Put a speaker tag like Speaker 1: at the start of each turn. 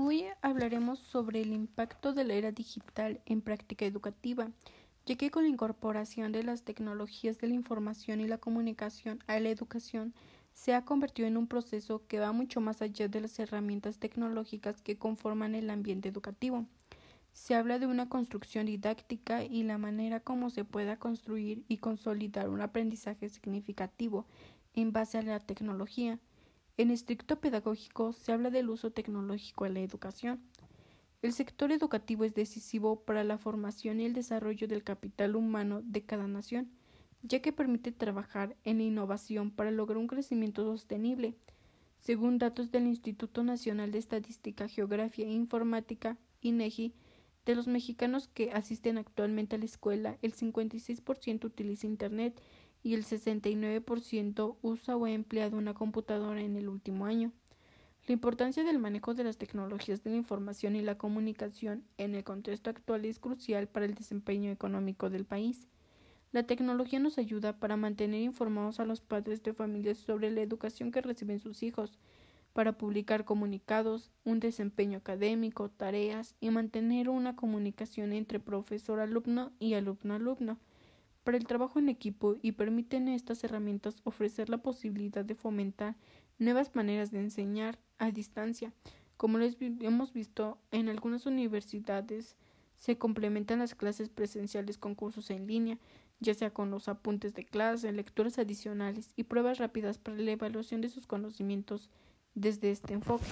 Speaker 1: Hoy hablaremos sobre el impacto de la era digital en práctica educativa, ya que con la incorporación de las tecnologías de la información y la comunicación a la educación se ha convertido en un proceso que va mucho más allá de las herramientas tecnológicas que conforman el ambiente educativo. Se habla de una construcción didáctica y la manera como se pueda construir y consolidar un aprendizaje significativo en base a la tecnología. En estricto pedagógico se habla del uso tecnológico en la educación. El sector educativo es decisivo para la formación y el desarrollo del capital humano de cada nación, ya que permite trabajar en la innovación para lograr un crecimiento sostenible. Según datos del Instituto Nacional de Estadística, Geografía e Informática, INEGI, de los mexicanos que asisten actualmente a la escuela, el 56% utiliza Internet y el 69% usa o ha empleado una computadora en el último año. La importancia del manejo de las tecnologías de la información y la comunicación en el contexto actual es crucial para el desempeño económico del país. La tecnología nos ayuda para mantener informados a los padres de familias sobre la educación que reciben sus hijos, para publicar comunicados, un desempeño académico, tareas y mantener una comunicación entre profesor-alumno y alumno-alumno para el trabajo en equipo y permiten estas herramientas ofrecer la posibilidad de fomentar nuevas maneras de enseñar a distancia. Como lo hemos visto en algunas universidades, se complementan las clases presenciales con cursos en línea, ya sea con los apuntes de clase, lecturas adicionales y pruebas rápidas para la evaluación de sus conocimientos desde este enfoque.